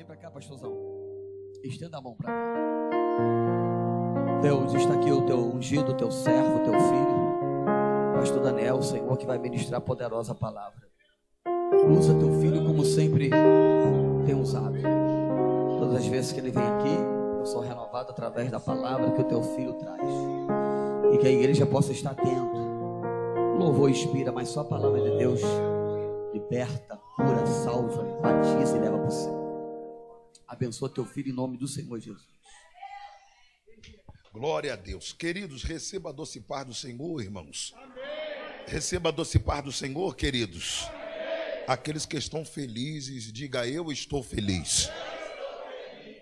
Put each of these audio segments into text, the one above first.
Vem para cá, pastorzão. Estenda a mão para cá. Deus, está aqui o teu ungido, o teu servo, o teu filho. Pastor Daniel, Senhor, que vai ministrar poderosa palavra. Usa teu filho como sempre tem usado. Todas as vezes que ele vem aqui, eu sou renovado através da palavra que o teu filho traz. E que a igreja possa estar atento. O louvor inspira, mas só a palavra de Deus liberta, cura, salva, batiza e leva para o céu. Abençoa teu filho em nome do Senhor Jesus. Glória a Deus. Queridos, receba a doce paz do Senhor, irmãos. Receba a doce paz do Senhor, queridos. Aqueles que estão felizes, diga eu estou feliz.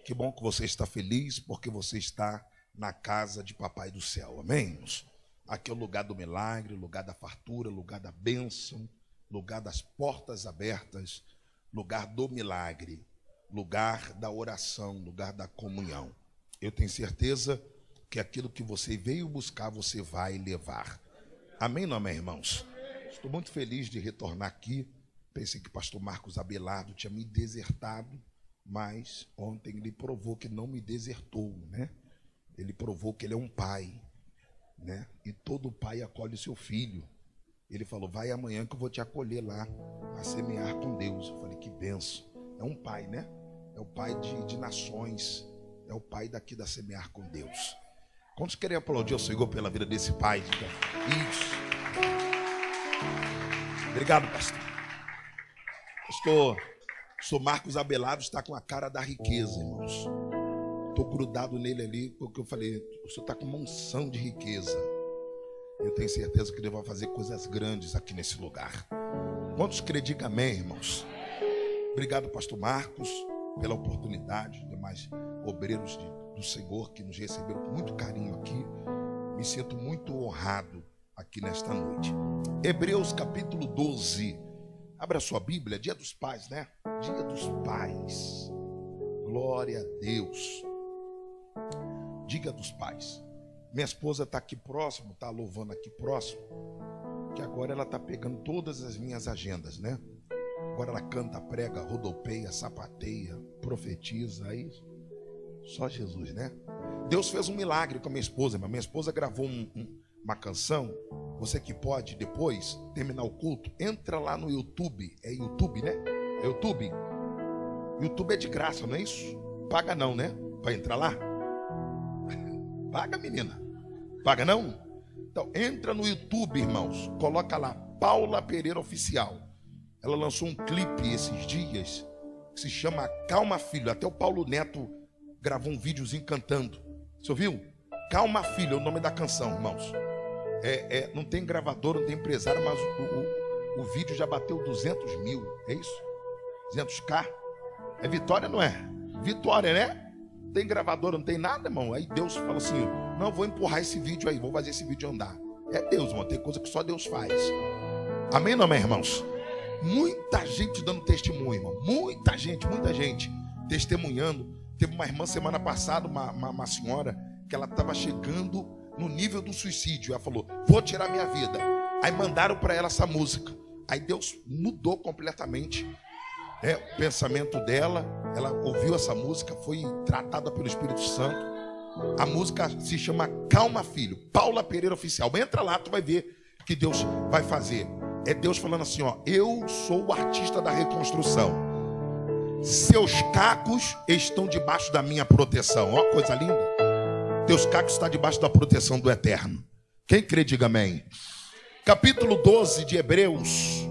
Que bom que você está feliz, porque você está na casa de Papai do céu. Amém? irmãos? Aqui é o lugar do milagre, lugar da fartura, lugar da bênção, lugar das portas abertas, lugar do milagre, lugar da oração, lugar da comunhão. Eu tenho certeza que aquilo que você veio buscar, você vai levar. Amém, não amém, irmãos? Estou muito feliz de retornar aqui. Pensei que o pastor Marcos Abelardo tinha me desertado, mas ontem ele provou que não me desertou, né? Ele provou que ele é um pai, né? E todo pai acolhe o seu filho. Ele falou: Vai amanhã que eu vou te acolher lá, a semear com Deus. Eu falei: Que benção. É um pai, né? É o pai de, de nações. É o pai daqui da semear com Deus. Quantos querem aplaudir o Senhor pela vida desse pai? Isso. Obrigado, pastor. Pastor, sou Marcos Abelardo, está com a cara da riqueza, irmãos. Estou grudado nele ali, porque eu falei, o senhor está com uma unção de riqueza. Eu tenho certeza que ele vai fazer coisas grandes aqui nesse lugar. Quantos creem, diga amém, irmãos? Obrigado, pastor Marcos, pela oportunidade, demais obreiros de, do Senhor que nos receberam com muito carinho aqui. Me sinto muito honrado aqui nesta noite. Hebreus capítulo 12. Abra sua Bíblia, Dia dos Pais, né? Dia dos Pais. Glória a Deus. Diga dos pais. Minha esposa está aqui próximo, está louvando aqui próximo, que agora ela está pegando todas as minhas agendas, né? Agora ela canta, prega, rodopeia, sapateia, profetiza, aí só Jesus, né? Deus fez um milagre com a minha esposa, minha esposa gravou um- um- uma canção. Você que pode depois terminar o culto, entra lá no YouTube, é YouTube, né? É YouTube. YouTube é de graça, não é isso? Paga não, né? Para entrar lá. Paga, menina. Paga não? Então, entra no YouTube, irmãos. Coloca lá, Paula Pereira Oficial. Ela lançou um clipe esses dias que se chama Calma Filho. Até o Paulo Neto gravou um videozinho cantando. Você ouviu? Calma Filho é o nome da canção, irmãos. É, é, não tem gravador, não tem empresário, mas o, o, o vídeo já bateu 200 mil. É isso? 200k? É vitória, não é? Vitória, né? tem gravador, não tem nada, irmão. Aí Deus fala assim: não, vou empurrar esse vídeo aí, vou fazer esse vídeo andar. É Deus, irmão. Tem coisa que só Deus faz. Amém, não amém, irmãos? Muita gente dando testemunho, irmão. Muita gente, muita gente testemunhando. Teve uma irmã semana passada, uma, uma, uma senhora, que ela estava chegando no nível do suicídio. Ela falou: vou tirar minha vida. Aí mandaram para ela essa música. Aí Deus mudou completamente é, o pensamento dela. Ela ouviu essa música, foi tratada pelo Espírito Santo. A música se chama Calma Filho, Paula Pereira Oficial. Entra lá, tu vai ver que Deus vai fazer. É Deus falando assim: ó, eu sou o artista da reconstrução. Seus cacos estão debaixo da minha proteção. Ó, coisa linda. Teus cacos estão debaixo da proteção do Eterno. Quem crê, diga amém. Capítulo 12 de Hebreus.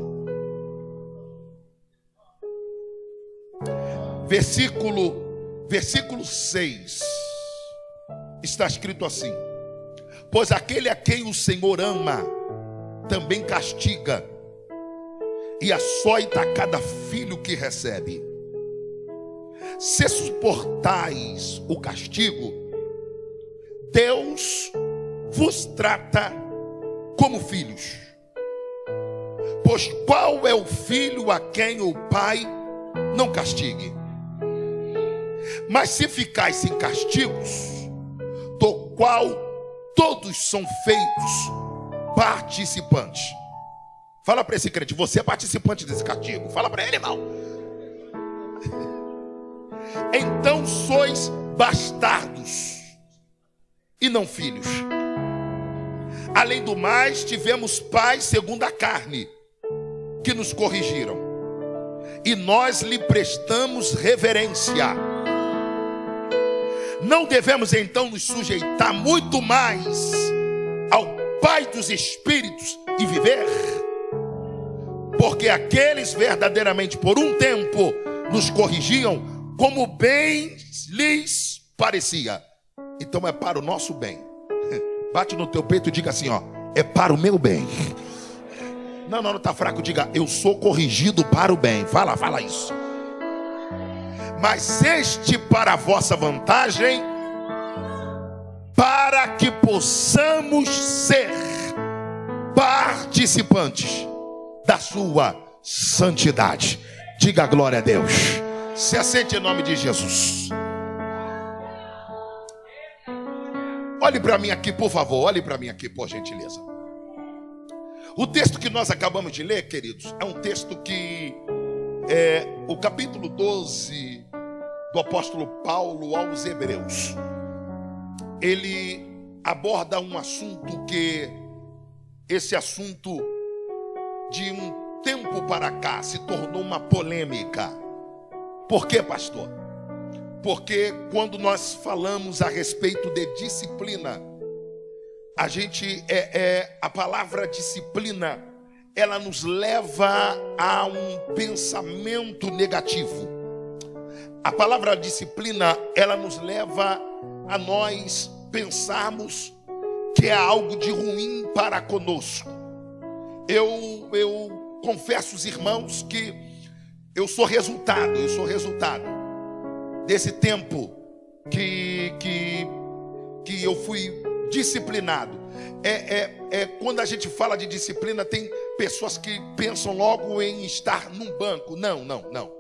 Versículo, versículo 6. Está escrito assim: Pois aquele a quem o Senhor ama, também castiga, e açoita cada filho que recebe. Se suportais o castigo, Deus vos trata como filhos. Pois qual é o filho a quem o pai não castigue? Mas se ficais sem castigos, do qual todos são feitos participantes. Fala para esse crente, você é participante desse castigo. Fala para ele, irmão. Então sois bastardos e não filhos. Além do mais, tivemos pais segundo a carne, que nos corrigiram, e nós lhe prestamos reverência. Não devemos então nos sujeitar muito mais ao Pai dos Espíritos e viver? Porque aqueles verdadeiramente por um tempo nos corrigiam como bem lhes parecia. Então é para o nosso bem. Bate no teu peito e diga assim, ó, é para o meu bem. Não, não, não está fraco, diga, eu sou corrigido para o bem. Fala, fala isso. Mas este para a vossa vantagem, para que possamos ser participantes da sua santidade. Diga glória a Deus. Se assente em nome de Jesus. Olhe para mim aqui, por favor. Olhe para mim aqui, por gentileza. O texto que nós acabamos de ler, queridos, é um texto que é o capítulo 12 do apóstolo Paulo aos Hebreus. Ele aborda um assunto que esse assunto de um tempo para cá se tornou uma polêmica. Por quê, pastor? Porque quando nós falamos a respeito de disciplina, a gente é, é a palavra disciplina, ela nos leva a um pensamento negativo. A palavra disciplina, ela nos leva a nós pensarmos que é algo de ruim para conosco. Eu, eu confesso os irmãos que eu sou resultado, eu sou resultado desse tempo que, que, que eu fui disciplinado. É, é, é quando a gente fala de disciplina, tem pessoas que pensam logo em estar num banco. Não, não, não.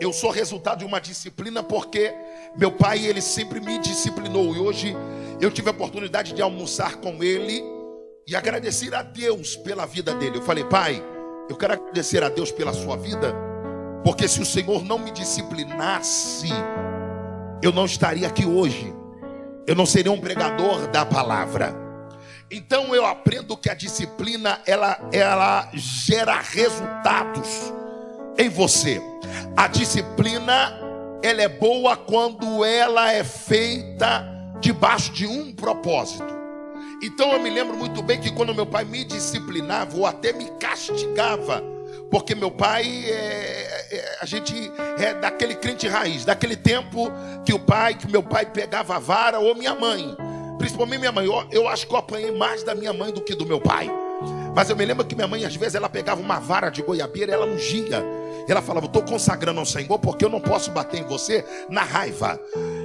Eu sou resultado de uma disciplina porque meu pai ele sempre me disciplinou e hoje eu tive a oportunidade de almoçar com ele e agradecer a Deus pela vida dele. Eu falei, pai, eu quero agradecer a Deus pela sua vida porque se o Senhor não me disciplinasse, eu não estaria aqui hoje. Eu não seria um pregador da palavra. Então eu aprendo que a disciplina ela ela gera resultados em você. A disciplina ela é boa quando ela é feita debaixo de um propósito. Então eu me lembro muito bem que quando meu pai me disciplinava ou até me castigava, porque meu pai, é, é, a gente é daquele crente raiz, daquele tempo que o pai, que meu pai pegava a vara, ou minha mãe, principalmente minha mãe, eu, eu acho que eu apanhei mais da minha mãe do que do meu pai. Mas eu me lembro que minha mãe, às vezes, ela pegava uma vara de goiabeira, ela ungia. Ela falava: Estou consagrando ao Senhor, porque eu não posso bater em você na raiva,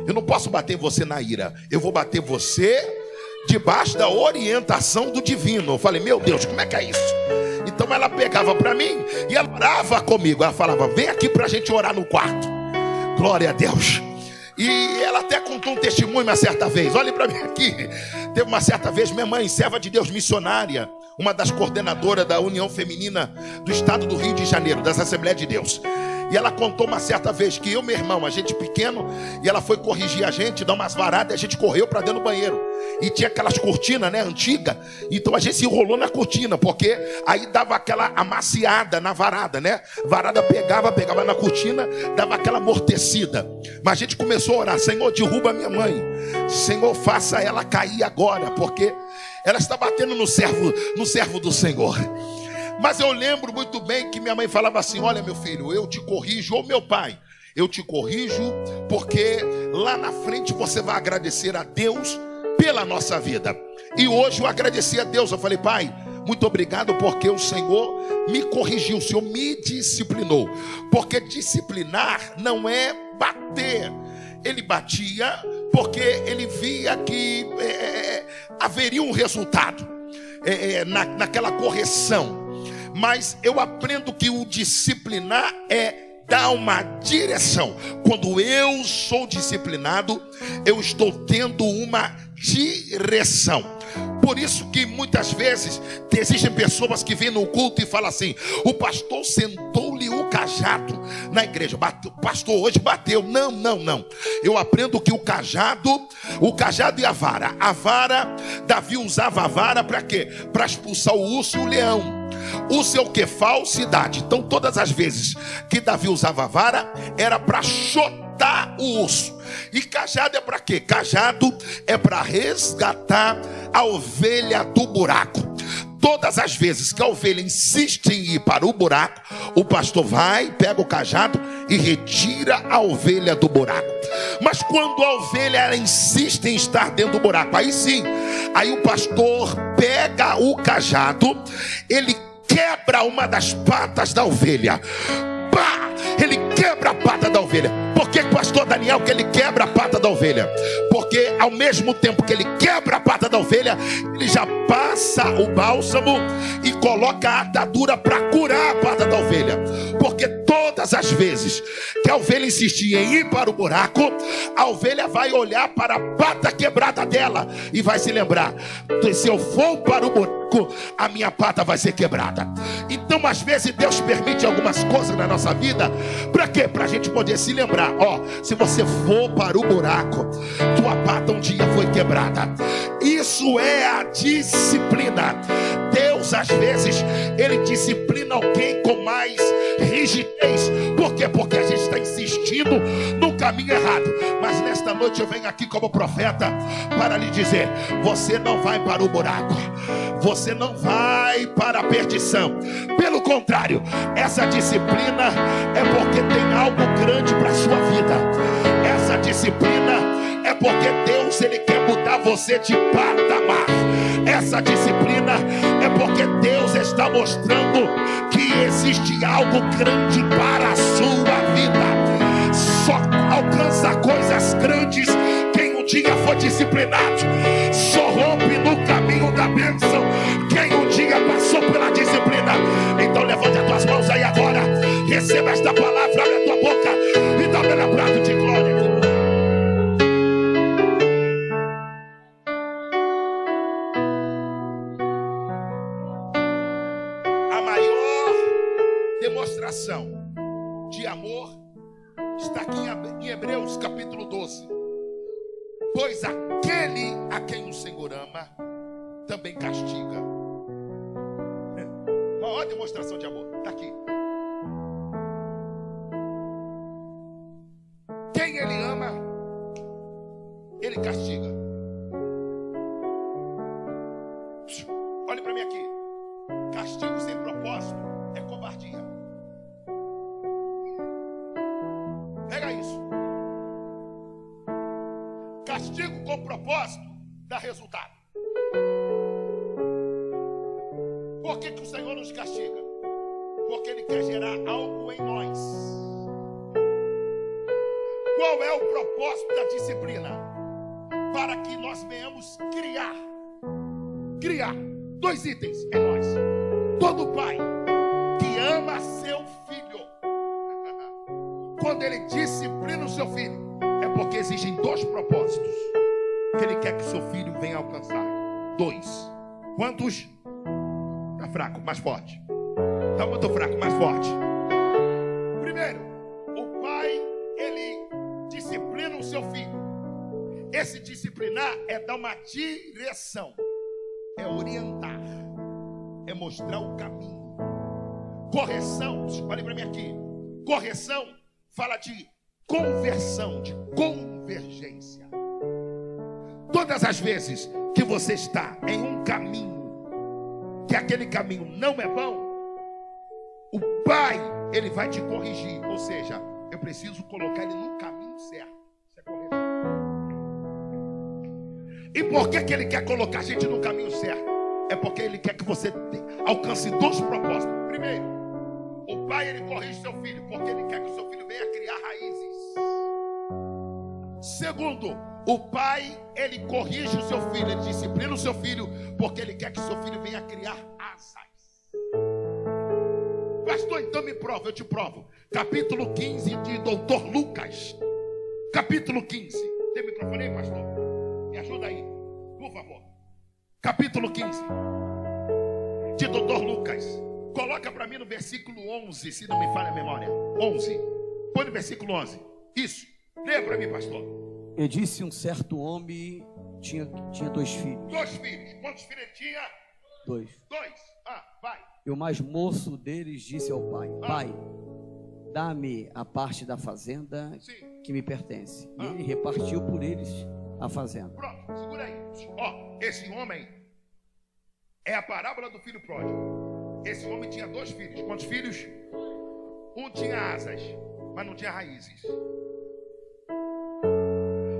eu não posso bater em você na ira, eu vou bater você debaixo da orientação do divino. Eu falei: Meu Deus, como é que é isso? Então ela pegava para mim e ela orava comigo. Ela falava: Vem aqui para a gente orar no quarto. Glória a Deus. E ela até contou um testemunho uma certa vez. Olhe para mim aqui. Teve uma certa vez minha mãe, serva de Deus, missionária, uma das coordenadoras da União Feminina do Estado do Rio de Janeiro, das Assembleias de Deus. E ela contou uma certa vez que eu, meu irmão, a gente pequeno, e ela foi corrigir a gente, dar umas varadas, e a gente correu para dentro do banheiro. E tinha aquelas cortinas, né, antiga. Então a gente se enrolou na cortina, porque aí dava aquela amaciada na varada, né? Varada pegava, pegava na cortina, dava aquela amortecida. Mas a gente começou a orar: Senhor, derruba minha mãe. Senhor, faça ela cair agora, porque ela está batendo no servo, no servo do Senhor. Mas eu lembro muito bem que minha mãe falava assim: Olha, meu filho, eu te corrijo, ou meu pai, eu te corrijo, porque lá na frente você vai agradecer a Deus pela nossa vida. E hoje eu agradeci a Deus, eu falei, pai, muito obrigado porque o Senhor me corrigiu, o Senhor me disciplinou. Porque disciplinar não é bater. Ele batia porque ele via que é, é haveria um resultado é, é, na, naquela correção mas eu aprendo que o disciplinar é dar uma direção. Quando eu sou disciplinado, eu estou tendo uma direção. Por isso que muitas vezes existem pessoas que vêm no culto e falam assim: o pastor sentou-lhe o cajado na igreja. Bateu, pastor, hoje bateu. Não, não, não. Eu aprendo que o cajado, o cajado e a vara. A vara, Davi usava a vara para quê? Para expulsar o urso e o leão. O seu que? Falsidade. Então, todas as vezes que Davi usava a vara, era para chotar o urso. E cajado é para quê? Cajado é para resgatar a ovelha do buraco. Todas as vezes que a ovelha insiste em ir para o buraco, o pastor vai, pega o cajado e retira a ovelha do buraco. Mas quando a ovelha insiste em estar dentro do buraco, aí sim, aí o pastor pega o cajado, ele quebra uma das patas da ovelha. Pá! Ele quebra a pata da ovelha. Por que, pastor Daniel, que ele quebra a pata da ovelha? Porque ao mesmo tempo que ele quebra a pata da ovelha, ele já passa o bálsamo e coloca a atadura para curar a pata da ovelha. Porque todas as vezes que a ovelha insistir em ir para o buraco, a ovelha vai olhar para a pata quebrada dela e vai se lembrar: se eu for para o buraco, a minha pata vai ser quebrada. Então, às vezes, Deus permite algumas coisas na nossa vida, para quê? Para a gente poder se lembrar: ó, se você for para o buraco, tua pata um dia foi quebrada. Isso é a disciplina. Deus, às vezes, Ele disciplina alguém com mais rigidez. Por quê? Porque a gente está insistindo no caminho errado. Mas nesta noite eu venho aqui como profeta para lhe dizer: você não vai para o buraco, você não vai para a perdição. Pelo contrário, essa disciplina é porque tem algo grande para a sua vida. Essa disciplina é porque Deus ele quer mudar você de patamar. Essa disciplina é porque Deus está mostrando que existe algo grande para a sua vida. Só alcança coisas grandes quem um dia foi disciplinado. Direção, é orientar, é mostrar o caminho. Correção, olhe para mim aqui. Correção fala de conversão, de convergência. Todas as vezes que você está em um caminho, que aquele caminho não é bom, o Pai, ele vai te corrigir. Ou seja, eu preciso colocar ele no caminho certo. E por que, que ele quer colocar a gente no caminho certo? É porque ele quer que você alcance dois propósitos. Primeiro, o pai ele corrige seu filho porque ele quer que o seu filho venha criar raízes. Segundo, o pai ele corrige o seu filho, ele disciplina o seu filho porque ele quer que o seu filho venha criar asas. Pastor, então me prova, eu te provo. Capítulo 15 de Doutor Lucas. Capítulo 15. Tem microfone aí, pastor? Capítulo 15 de Doutor Lucas Coloca para mim no versículo 11, se não me falha a memória. 11. Põe no versículo 11. Isso. Leia para mim, pastor. E disse um certo homem tinha, tinha dois filhos. Dois filhos. Quantos filhos tinha? Dois. Dois. Ah, vai. E o mais moço deles disse ao pai: Pai, dá-me a parte da fazenda Sim. que me pertence. E ele repartiu por eles a fazenda. Pronto, segura aí. Ó, esse homem é a parábola do filho pródigo. Esse homem tinha dois filhos. Quantos filhos? Um tinha asas, mas não tinha raízes.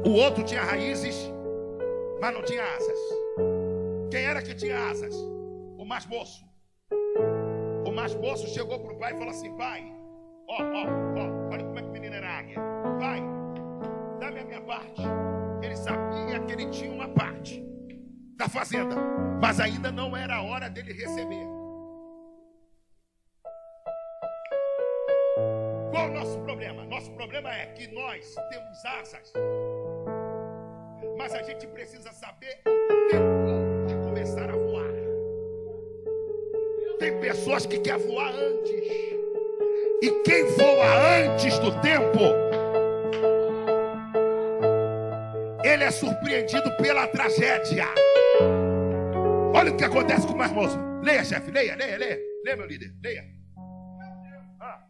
O outro tinha raízes, mas não tinha asas. Quem era que tinha asas? O mais moço. O mais moço chegou para o pai e falou assim: Pai, ó, ó, ó, olha como é que o menino era águia. Pai, dá-me a minha parte. Sabia que ele tinha uma parte da fazenda, mas ainda não era a hora dele receber. Qual o nosso problema? Nosso problema é que nós temos asas, mas a gente precisa saber o tempo de começar a voar. Tem pessoas que querem voar antes, e quem voa antes do tempo, ele é surpreendido pela tragédia. Olha o que acontece com o mais moço. Leia, chefe, leia, leia, leia. Leia, meu líder, leia. Ah,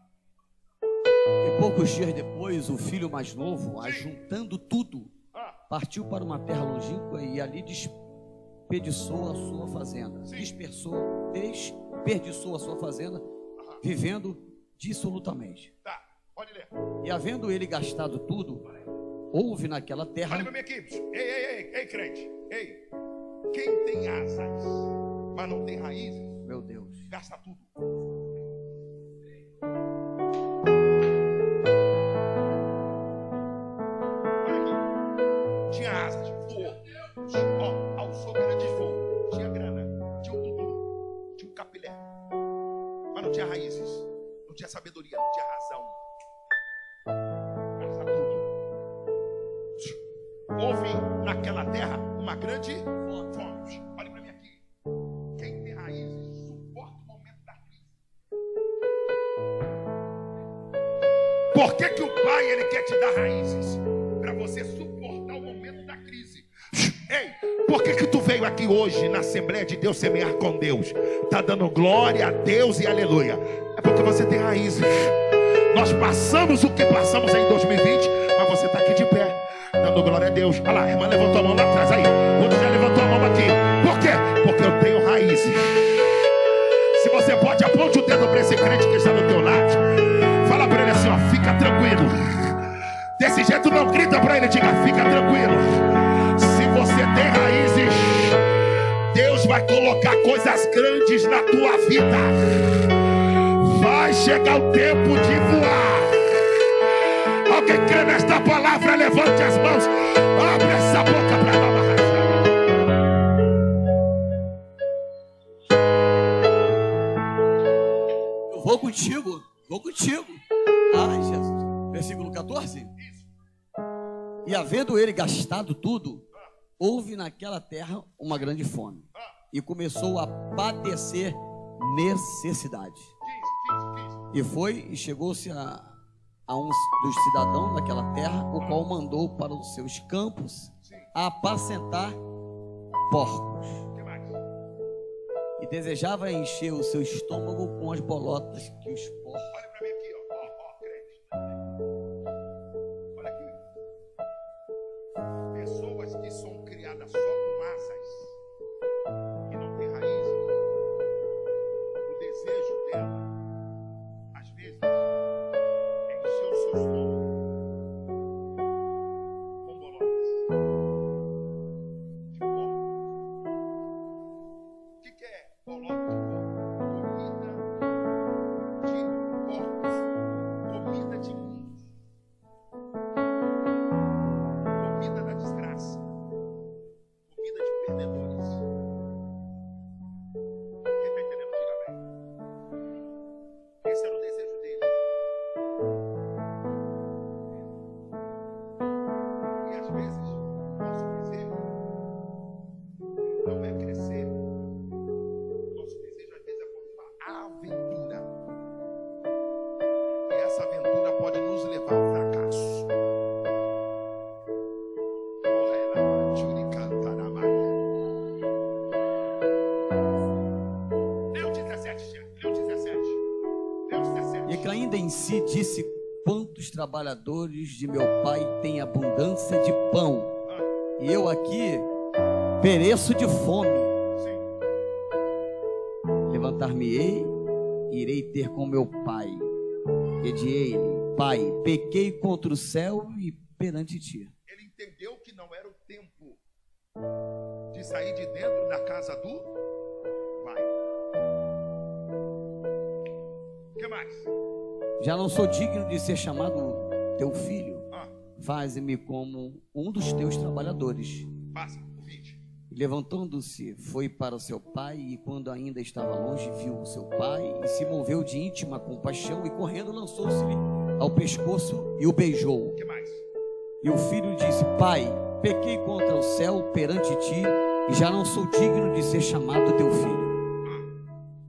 E poucos dias depois, o filho mais novo, ajuntando tudo, ah, partiu para uma terra longínqua e ali desperdiçou a sua fazenda. Sim. Dispersou, desperdiçou a sua fazenda, vivendo dissolutamente. tá. E havendo ele gastado tudo, houve naquela terra Olha para minha equipe. Ei, ei, ei, ei, crente. Ei. Quem tem asas, mas não tem raízes, Meu Deus. gasta tudo. De Deus semear com Deus? Tá dando glória a Deus e aleluia. É porque você tem raízes. Nós passamos o que passamos em 2020, mas você está aqui de pé, dando glória a Deus. Olha lá, a irmã levantou a mão lá atrás aí. Outro já levantou a mão aqui. Por quê? Porque eu tenho raízes. Se você pode, aponte o dedo para esse crente que está do teu lado. Fala para ele assim, ó, fica tranquilo. Desse jeito não grita colocar coisas grandes na tua vida. Vai chegar o tempo de voar. Alguém crê nesta palavra? Levante as mãos. Abre essa boca para. Eu vou contigo, vou contigo. Ai, Jesus. Versículo 14. E havendo ele gastado tudo, houve naquela terra uma grande fome. E começou a padecer necessidade. 15, 15, 15. E foi e chegou-se a, a um dos cidadãos daquela terra, o qual mandou para os seus campos apacentar porcos. E desejava encher o seu estômago com as bolotas que os porcos. Essa aventura pode nos levar ao fracasso. Leu 17, Leu 17. Em si, disse: Quantos trabalhadores de meu pai têm abundância de pão, e eu aqui pereço de fome. Levantar-me-ei e irei ter com meu pai, e de ele, pai, pequei contra o céu e perante ti. Ele entendeu que não era o tempo de sair de dentro da casa do pai. O que mais? Já não sou digno de ser chamado teu filho. Ah, Faze-me como um dos teus trabalhadores. passa, o 20. E Levantando-se, foi para o seu pai, e quando ainda estava longe, viu o seu pai, e se moveu de íntima compaixão, e correndo lançou-se-lhe ao pescoço e o beijou. Que mais? E o filho disse: Pai, pequei contra o céu perante ti, e já não sou digno de ser chamado teu filho.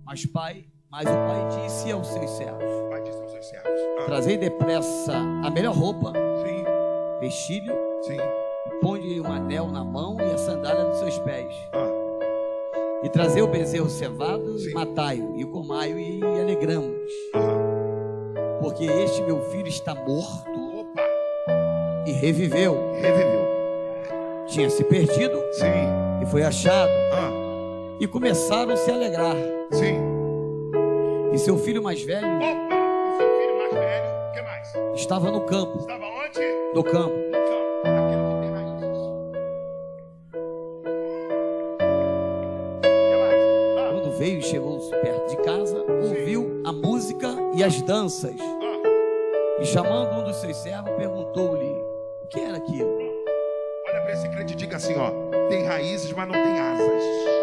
Mas pai, mas o pai disse aos seus servos: Vai dizer aos seus servos. Ah, Trazei depressa a melhor roupa, vestilho, e põe-lhe um anel na mão e a sandália nos seus pés. Ah, E trazei o bezerro cevado, Sim. e matai-o, e comai-o, e alegramos. ah. Porque este meu filho está morto Opa, e reviveu. reviveu. Tinha se perdido Sim. e foi achado. Ah, E começaram a se alegrar. sim. E seu filho mais velho Opa, o seu filho mais velho. O que mais? estava no campo, Estava onde? No campo. Veio e chegou perto de casa, ouviu a música e as danças. E chamando um dos seus servos, perguntou-lhe o que era aquilo. Olha para esse crente e diga assim, ó. Tem raízes, mas não tem asas.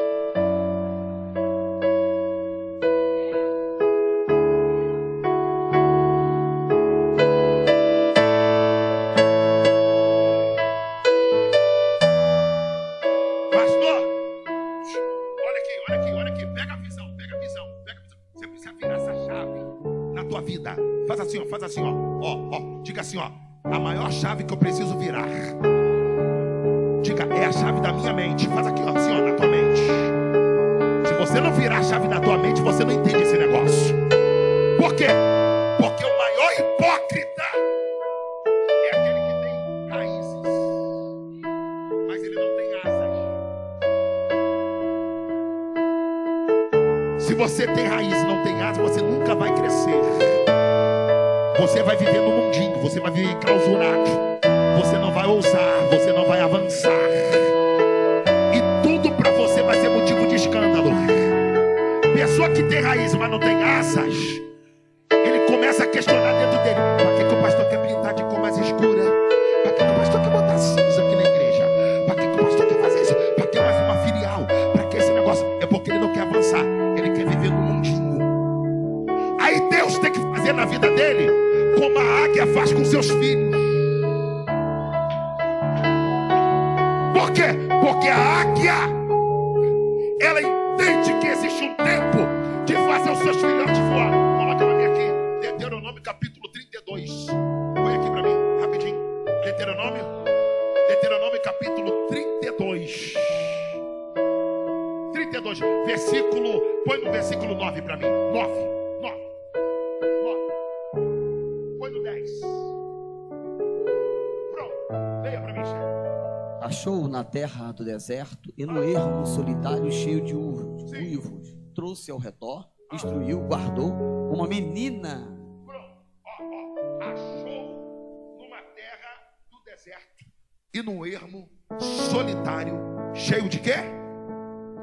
Achou na terra do deserto e no ermo solitário cheio de uivos. Trouxe ao redor, instruiu, guardou uma menina. Pronto. Ó, ó. Achou numa terra do deserto e num ermo solitário, cheio de quê?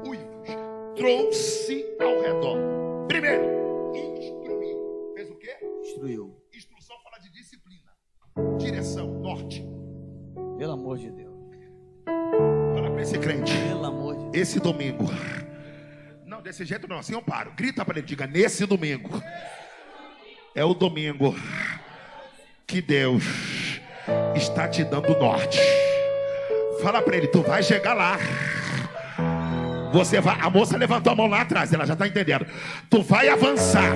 Uivos. Trouxe ao redor. Primeiro, instruiu. Fez o quê? Instruiu. Instrução fala de disciplina. Direção, norte. Pelo amor de Deus. Crente. Esse domingo. Não, desse jeito não, assim eu paro. Grita para ele, diga nesse domingo. É o domingo que Deus está te dando norte. Fala para ele, tu vai chegar lá. Você vai, a moça levantou a mão lá atrás, ela já está entendendo. Tu vai avançar.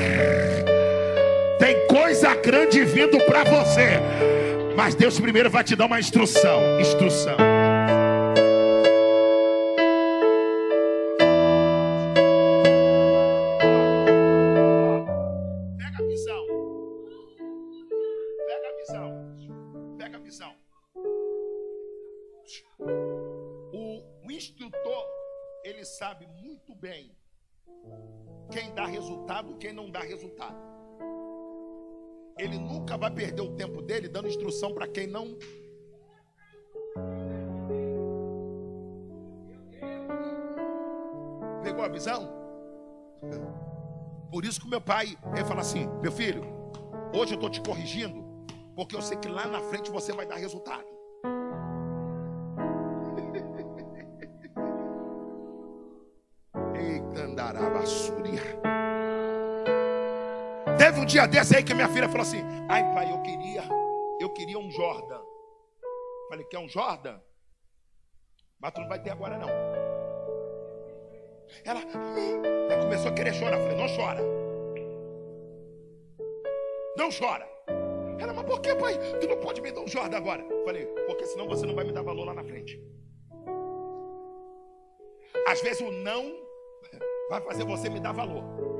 Tem coisa grande vindo para você. Mas Deus primeiro vai te dar uma instrução. Instrução. Resultado quem não dá resultado. Ele nunca vai perder o tempo dele dando instrução para quem não. Pegou a visão? Por isso que meu pai, ele fala assim: meu filho, hoje eu estou te corrigindo, porque eu sei que lá na frente você vai dar resultado. Um dia desse aí que minha filha falou assim: Ai, pai, eu queria, eu queria um Jordan. Falei, quer um Jordan? Mas tu não vai ter agora, não. Ela, começou a querer chorar. Falei, não chora. Não chora. Ela, mas por que, pai? Tu não pode me dar um Jordan agora? Falei, porque senão você não vai me dar valor lá na frente. Às vezes o não vai fazer você me dar valor.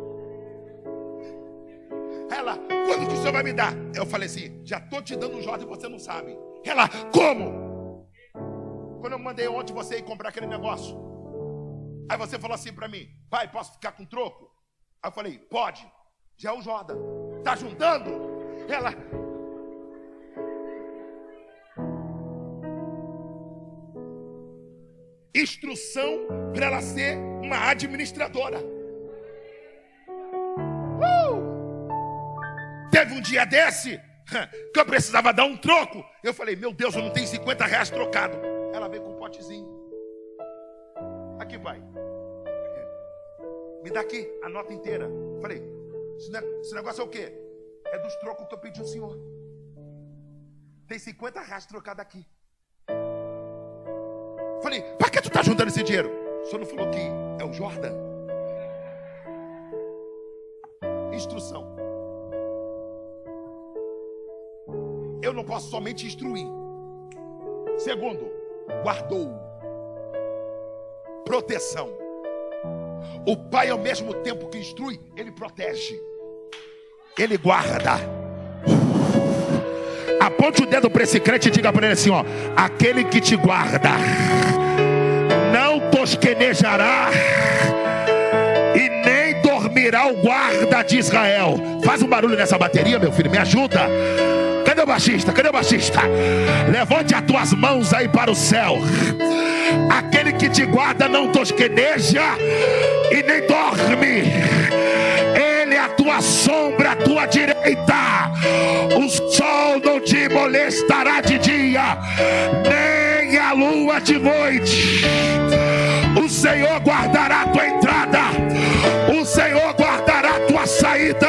Ela, quando que o senhor vai me dar? Eu falei assim, já estou te dando um Jordan e você não sabe. Ela, como? Quando eu mandei ontem você ir comprar aquele negócio. Aí você falou assim para mim, pai, posso ficar com troco? Aí eu falei, pode. Já é o Jordan. Tá juntando? Ela. Instrução para ela ser uma administradora. Teve um dia desse que eu precisava dar um troco. Eu falei, meu Deus, eu não tenho 50 reais trocado. Ela veio com um potezinho. Aqui, pai. Me dá aqui a nota inteira. Eu falei, esse negócio é o quê? É dos trocos que eu pedi ao senhor. Tem 50 reais trocado aqui. Falei, para que tu está juntando esse dinheiro? O senhor não falou que é o Jordan? Instrução. Eu não posso somente instruir. Segundo, guardou. Proteção. O pai, ao mesmo tempo que instrui, ele protege. Ele guarda. Aponte o dedo para esse crente e diga para ele assim: ó, aquele que te guarda não tosquenejará e nem dormirá o guarda de Israel. Faz um barulho nessa bateria, meu filho, me ajuda. Cadê o baixista? Cadê o baixista? Levante as tuas mãos aí para o céu. Aquele que te guarda não tosqueneja e nem dorme. Ele é a tua sombra, a tua direita. O sol não te molestará de dia, nem a lua de noite. O Senhor guardará a tua entrada, o Senhor guardará a tua saída,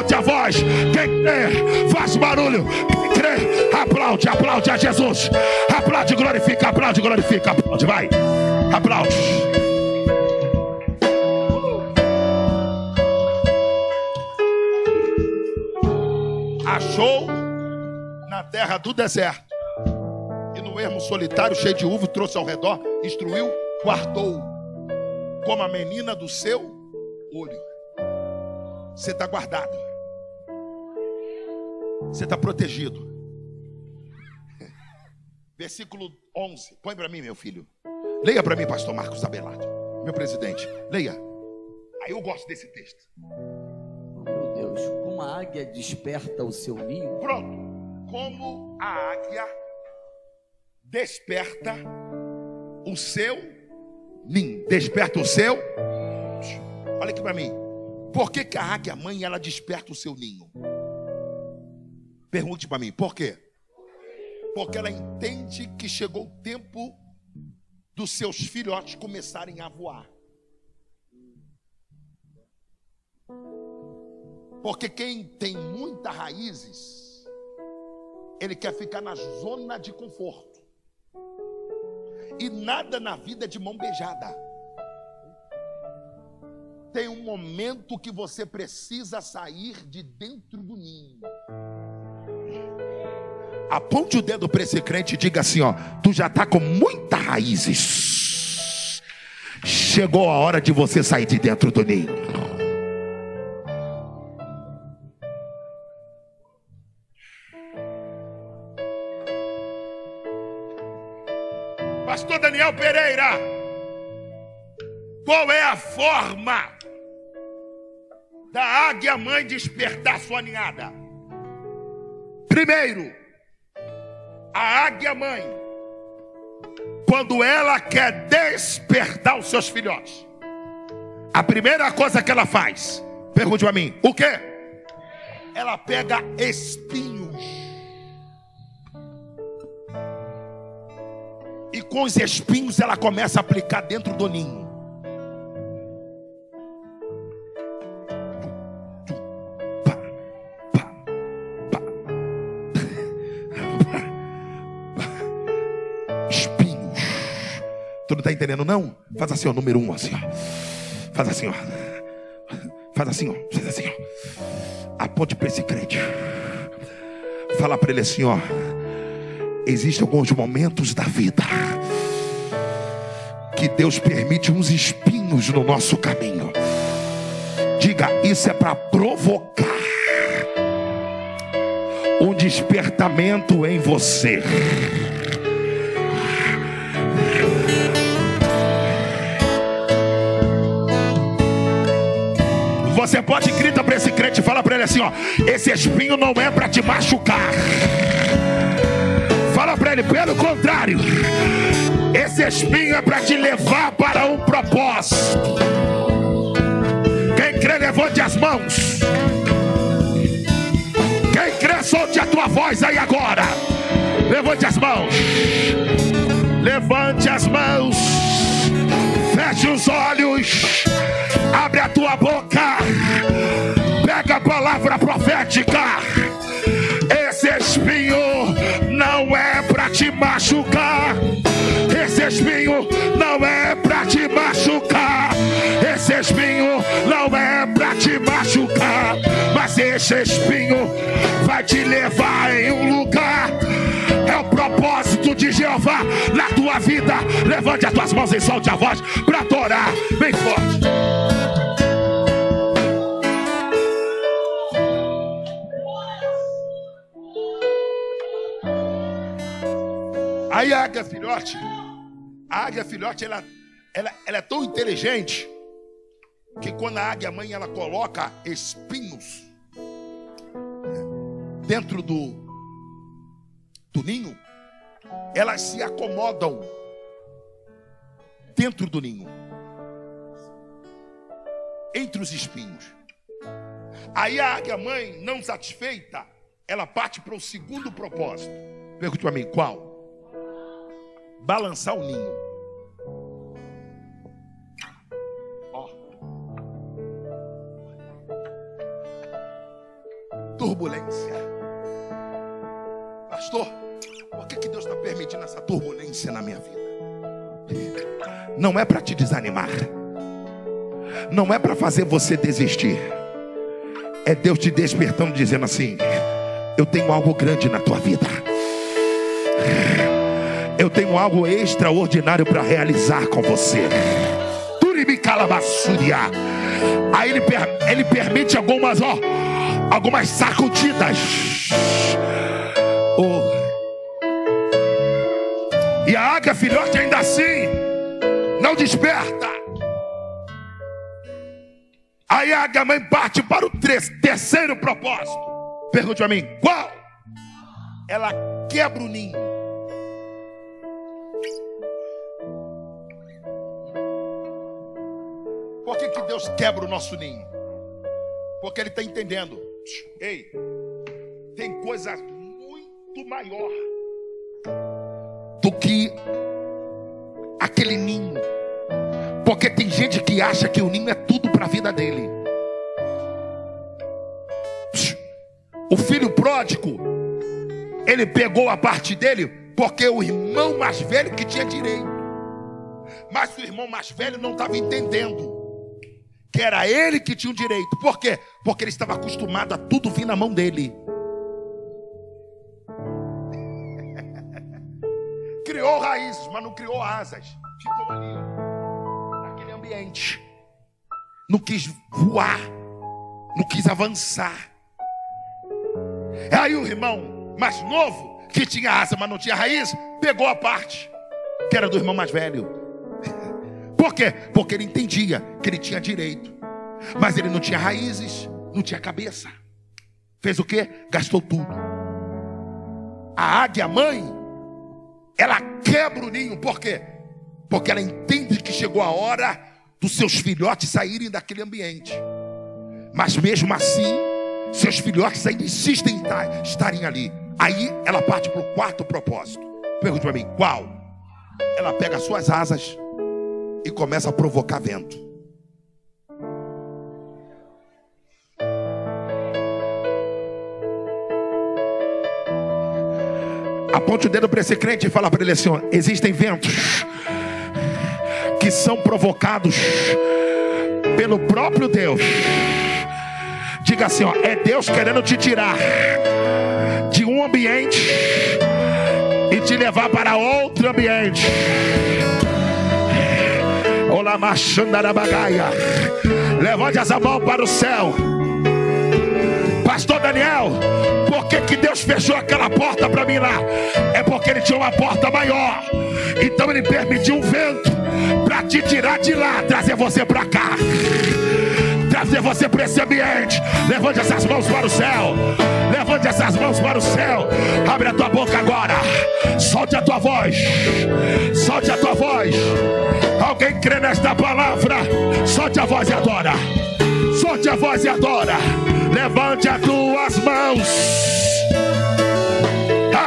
solte a voz. Quem crê, faz barulho. Quem crê, aplaude, aplaude a Jesus. Aplaude, glorifica, aplaude, glorifica, aplaude, vai. Aplaude. Achou na terra do deserto e no ermo solitário, cheio de uva, trouxe ao redor, instruiu, guardou como a menina do seu olho. Você está guardado. Você está protegido. Versículo 11. Põe para mim, meu filho. Leia para mim, pastor Marcos Abelardo. Meu presidente. Leia. Aí eu gosto desse texto. Meu Deus, como a águia desperta o seu ninho. Pronto. Como a águia desperta o seu ninho. Desperta o seu. Olha aqui para mim. Por que, que a águia mãe ela desperta o seu ninho? Pergunte para mim, por quê? Porque ela entende que chegou o tempo dos seus filhotes começarem a voar. Porque quem tem muitas raízes, ele quer ficar na zona de conforto. E nada na vida é de mão beijada. Tem um momento que você precisa sair de dentro do ninho. Aponte o dedo para esse crente e diga assim: ó, tu já está com muitas raízes chegou a hora de você sair de dentro do ninho. Pastor Daniel Pereira, qual é a forma da águia mãe despertar sua ninhada? Primeiro, a águia mãe, quando ela quer despertar os seus filhotes, a primeira coisa que ela faz, pergunte a mim, o que? Ela pega espinhos. E com os espinhos ela começa a aplicar dentro do ninho. Entendendo, não? Faz assim, ó, número um, assim, ó. Faz assim, ó. Faz assim, ó. Faz assim, ó. Aponte para esse crente. Fala para ele assim, ó. Existem alguns momentos da vida que Deus permite uns espinhos no nosso caminho. Diga, isso é para provocar um despertamento em você. Você pode grita para esse crente fala para ele assim, ó, esse espinho não é para te machucar. Fala para ele, pelo contrário, esse espinho é para te levar para um propósito. Quem crê, levante as mãos. Quem crê, solte a tua voz aí agora. Levante as mãos. Levante as mãos. Feche os olhos. Abre a tua boca. Pega a palavra profética. Esse espinho não é para te machucar. Esse espinho não é para te machucar. Espinho não é para te machucar. Mas esse espinho vai te levar em um lugar. É o propósito de Jeová na tua vida. Levante as tuas mãos e solte a voz para adorar bem forte. Aí a águia filhote, a águia filhote, ela, ela, ela é tão inteligente que quando a águia mãe ela coloca espinhos dentro do, do ninho, elas se acomodam dentro do ninho, entre os espinhos. Aí a águia mãe, não satisfeita, ela parte para o segundo propósito. Pergunte para mim, qual? balançar o ninho. Turbulência. Pastor, por que, que Deus está permitindo essa turbulência na minha vida? Não é para te desanimar. Não é para fazer você desistir. É Deus te despertando, dizendo assim: Eu tenho algo grande na tua vida eu tenho algo extraordinário para realizar com você. Aí ele, ele permite algumas, ó, algumas sacudidas. Oh. E a águia filhote ainda assim não desperta. Aí a águia mãe parte para o terceiro propósito. Pergunte a mim, qual? Ela quebra o ninho. Por que, que Deus quebra o nosso ninho? Porque Ele está entendendo. Ei, tem coisa muito maior do que aquele ninho. Porque tem gente que acha que o ninho é tudo para a vida dele. O filho pródigo, ele pegou a parte dele porque o irmão mais velho que tinha direito. Mas o irmão mais velho não estava entendendo que era ele que tinha o direito. Por quê? Porque ele estava acostumado a tudo vir na mão dele. criou raízes, mas não criou asas. Ficou ali, naquele ambiente. Não quis voar, não quis avançar. Aí o irmão mais novo, que tinha asa, mas não tinha raiz, pegou a parte que era do irmão mais velho. Por quê? Porque ele entendia que ele tinha direito, mas ele não tinha raízes, não tinha cabeça. Fez o quê? Gastou tudo. A águia mãe, ela quebra o ninho, por quê? Porque ela entende que chegou a hora dos seus filhotes saírem daquele ambiente. Mas mesmo assim, seus filhotes ainda insistem em estarem ali. Aí ela parte para o quarto propósito. Pergunte para mim, qual? Ela pega as suas asas e começa a provocar vento. Aponte o dedo para esse crente e fala para ele assim: existem ventos que são provocados pelo próprio Deus. Diga assim: ó, é Deus querendo te tirar de um ambiente e te levar para outro ambiente. Levante essa mão para o céu. Pastor Daniel, por que, que Deus fechou aquela porta para mim lá? É porque ele tinha uma porta maior. Então ele permitiu um vento para te tirar de lá, trazer você para cá. Trazer você para esse ambiente. Levante essas mãos para o céu. Levante essas mãos para o céu. Abre a tua boca agora. Solte a tua voz. Solte a tua voz. Alguém crê nesta palavra? Solte a voz e adora. Solte a voz e adora. Levante as tuas mãos.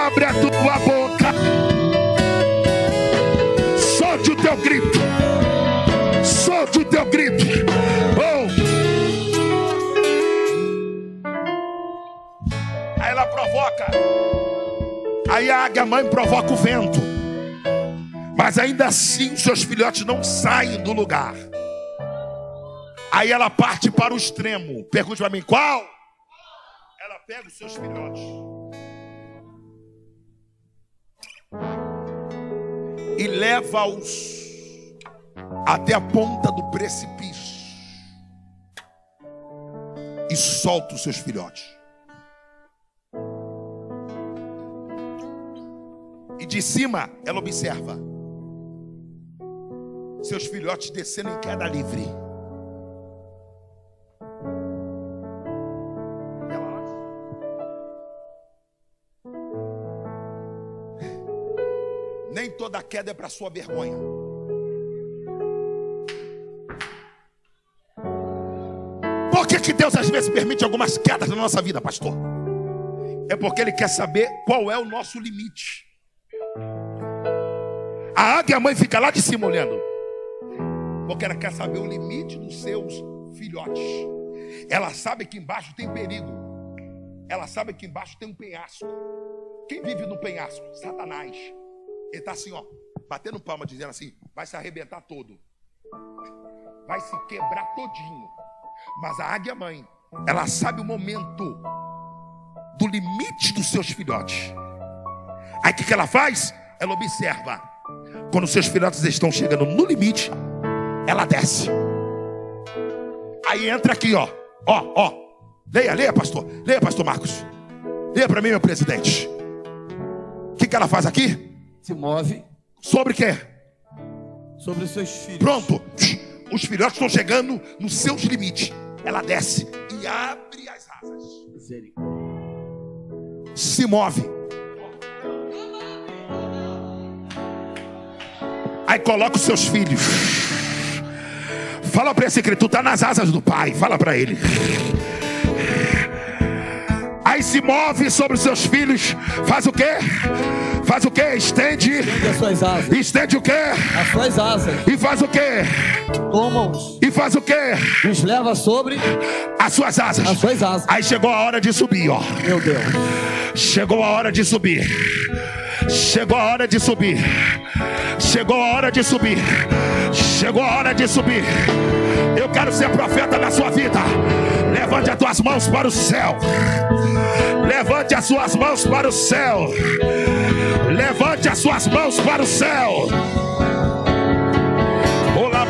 Abre a tua boca. Solte o teu grito. Solte o teu grito. Ela provoca. Aí a águia mãe provoca o vento. Mas ainda assim seus filhotes não saem do lugar. Aí ela parte para o extremo. Pergunte para mim qual? Ela pega os seus filhotes. E leva-os até a ponta do precipício. E solta os seus filhotes. E de cima ela observa seus filhotes descendo em queda livre. toda queda é para sua vergonha. Por que, que Deus às vezes permite algumas quedas na nossa vida, pastor? É porque Ele quer saber qual é o nosso limite. A águia mãe fica lá de cima olhando, porque ela quer saber o limite dos seus filhotes. Ela sabe que embaixo tem perigo, ela sabe que embaixo tem um penhasco. Quem vive no penhasco? Satanás. Ele está assim, ó, batendo palma, dizendo assim: vai se arrebentar todo, vai se quebrar todinho. Mas a águia mãe, ela sabe o momento do limite dos seus filhotes. Aí o que, que ela faz? Ela observa. Quando seus filhotes estão chegando no limite, ela desce. Aí entra aqui, ó. Ó, ó. Leia, leia, pastor. Leia, pastor Marcos. Leia para mim, meu presidente. O que, que ela faz aqui? se move sobre quê? Sobre os seus filhos. Pronto. Os filhotes estão chegando nos seus limites. Ela desce e abre as asas. Se move. Aí coloca os seus filhos. Fala para esse que tu está nas asas do pai. Fala para ele. Aí se move sobre os seus filhos. Faz o quê? Faz o que? Estende. Estende as suas asas. Estende o que? As suas asas. E faz o que? Toma-os. E faz o que? Os leva sobre as suas asas. As suas asas. Aí chegou a hora de subir, ó. Meu Deus. Chegou a hora de subir. Chegou a hora de subir. Chegou a hora de subir. Chegou a hora de subir. Eu quero ser profeta na sua vida. Levante as tuas mãos para o céu. Levante as suas mãos para o céu. Levante as suas mãos para o céu. Olá,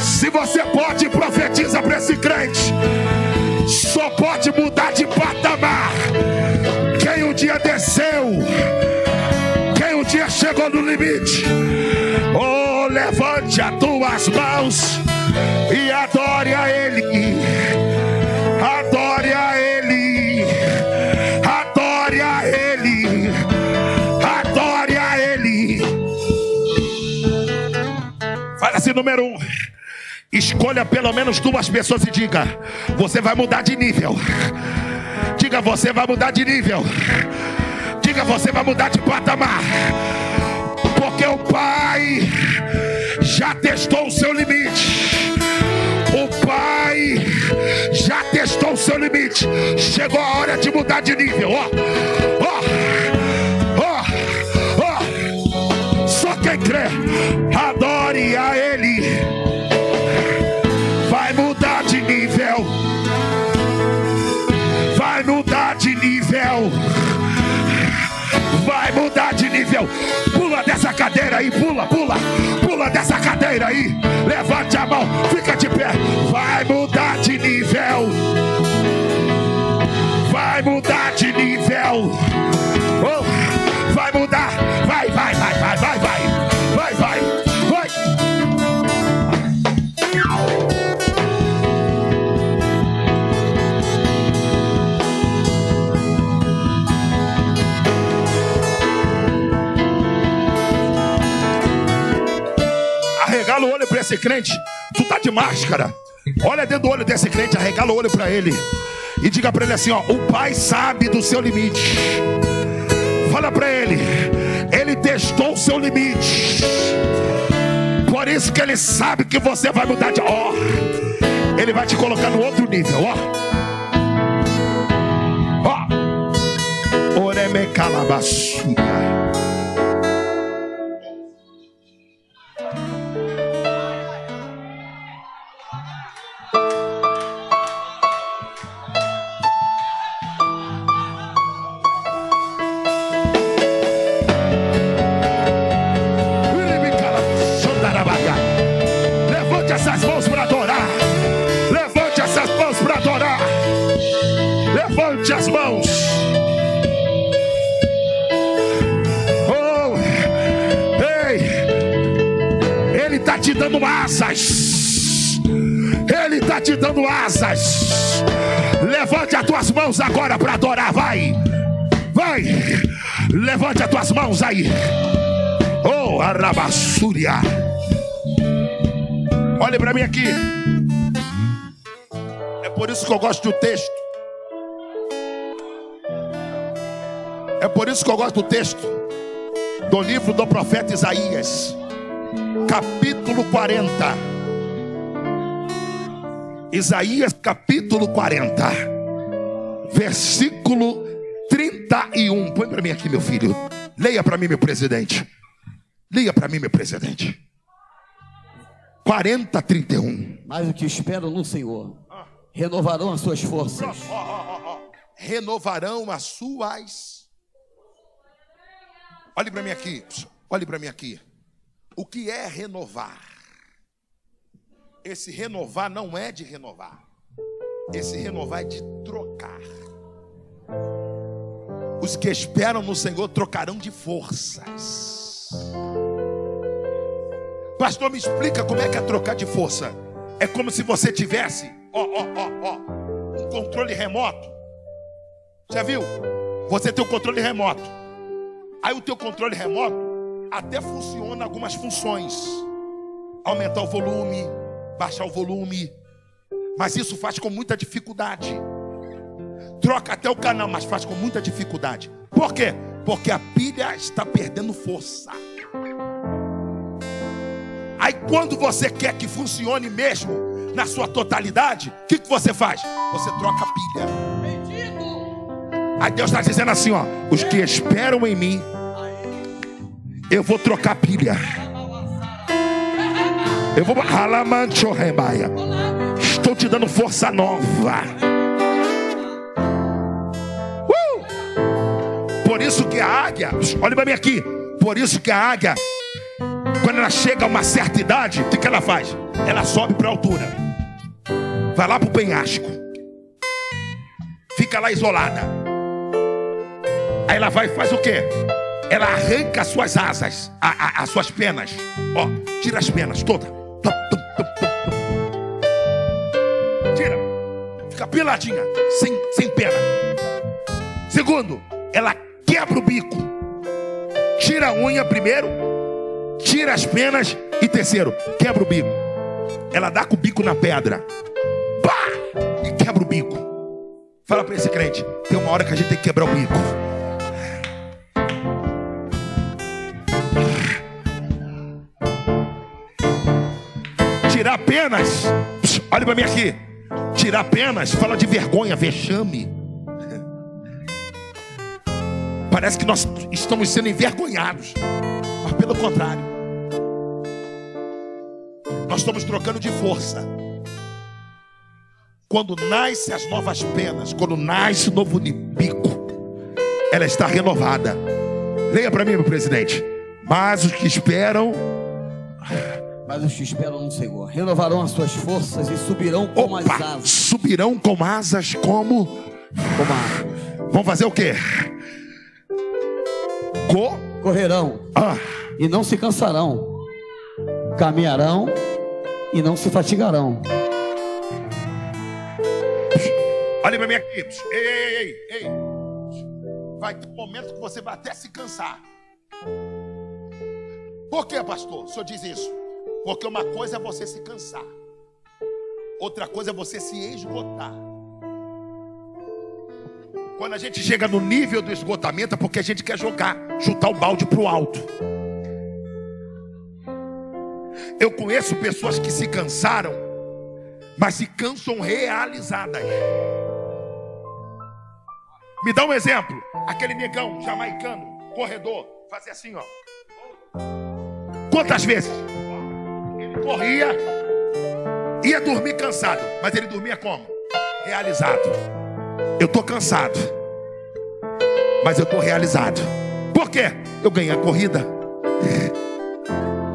Se você pode, profetiza para esse crente. Só pode mudar de patamar. Quem um dia desceu, quem um dia chegou no limite. Oh, levante as tuas mãos e adore a Ele. Adore a Ele. Adore a Ele. Adore a Ele. Fala assim, número um. Escolha pelo menos duas pessoas e diga: Você vai mudar de nível. Diga: Você vai mudar de nível. Diga: Você vai mudar de patamar. Porque o Pai já testou o seu limite. O Pai já testou o seu limite. Chegou a hora de mudar de nível. Ó, ó, ó, ó. Só quem crê, adore a Ele. Vai mudar de nível. Pula dessa cadeira aí, pula, pula, pula dessa cadeira aí. Levante a mão, fica de pé. Vai mudar de nível. Vai mudar de nível. Oh, vai mudar. Vai, vai, vai, vai. Vai, esse crente. Tu tá de máscara. Olha dentro do olho desse crente, arregala o olho para ele. E diga para ele assim: ó, o pai sabe do seu limite. Fala para ele, ele testou o seu limite. Por isso que ele sabe que você vai mudar de. Ó, ele vai te colocar no outro nível, ó. Ó. Oreme calabassuta. Levante as tuas mãos aí. Oh, Arabassúria. Olhe para mim aqui. É por isso que eu gosto do texto. É por isso que eu gosto do texto do livro do profeta Isaías capítulo 40. Isaías capítulo 40, versículo 31. Põe para mim aqui, meu filho. Leia para mim, meu presidente. Leia para mim, meu presidente. 40, 31. Mas o que esperam no Senhor renovarão as suas forças. Renovarão as suas. Olhe para mim aqui. Olhe para mim aqui. O que é renovar? Esse renovar não é de renovar. Esse renovar é de trocar. Os que esperam no Senhor trocarão de forças. Pastor, me explica como é que é trocar de força. É como se você tivesse, ó, ó, ó, ó, um controle remoto. Já viu? Você tem o um controle remoto. Aí o teu controle remoto até funciona algumas funções. Aumentar o volume, baixar o volume. Mas isso faz com muita dificuldade. Troca até o canal, mas faz com muita dificuldade. Por quê? Porque a pilha está perdendo força. Aí quando você quer que funcione mesmo na sua totalidade, o que, que você faz? Você troca a pilha. Aí Deus está dizendo assim: ó, os que esperam em mim eu vou trocar pilha. Eu vou. Estou te dando força nova. A águia, olha para mim aqui. Por isso que a águia, quando ela chega a uma certa idade, o que, que ela faz? Ela sobe para a altura, vai lá para o penhasco, fica lá isolada. Aí ela vai e faz o quê? Ela arranca as suas asas, a, a, as suas penas. Ó, tira as penas todas. Tira. Fica peladinha, sem, sem pena. Segundo, ela quebra o bico. Tira a unha primeiro, tira as penas e terceiro, quebra o bico. Ela dá com o bico na pedra. Pá! E quebra o bico. Fala para esse crente, tem uma hora que a gente tem que quebrar o bico. Tirar penas, olha para mim aqui. Tirar penas, fala de vergonha, vexame. Parece que nós estamos sendo envergonhados, mas pelo contrário, nós estamos trocando de força. Quando nasce as novas penas, quando nasce o novo bico, ela está renovada. Leia para mim, meu presidente. Mas os que esperam. Mas os que esperam no Senhor renovarão as suas forças e subirão como Opa, as asas. Subirão com asas como. Como árvores. Vão fazer o quê? Co... Correrão ah. e não se cansarão. Caminharão e não se fatigarão. Olha para mim aqui. Ei, ei, ei, ei. Vai ter um momento que você vai até se cansar. Por que, pastor? O senhor diz isso? Porque uma coisa é você se cansar, outra coisa é você se esgotar. Quando a gente chega no nível do esgotamento é porque a gente quer jogar, chutar o balde para o alto. Eu conheço pessoas que se cansaram, mas se cansam realizadas. Me dá um exemplo. Aquele negão jamaicano, corredor, fazia assim, ó. Quantas vezes? Ele corria, ia dormir cansado, mas ele dormia como? Realizado. Eu estou cansado, mas eu estou realizado. Por quê? Eu ganhei a corrida,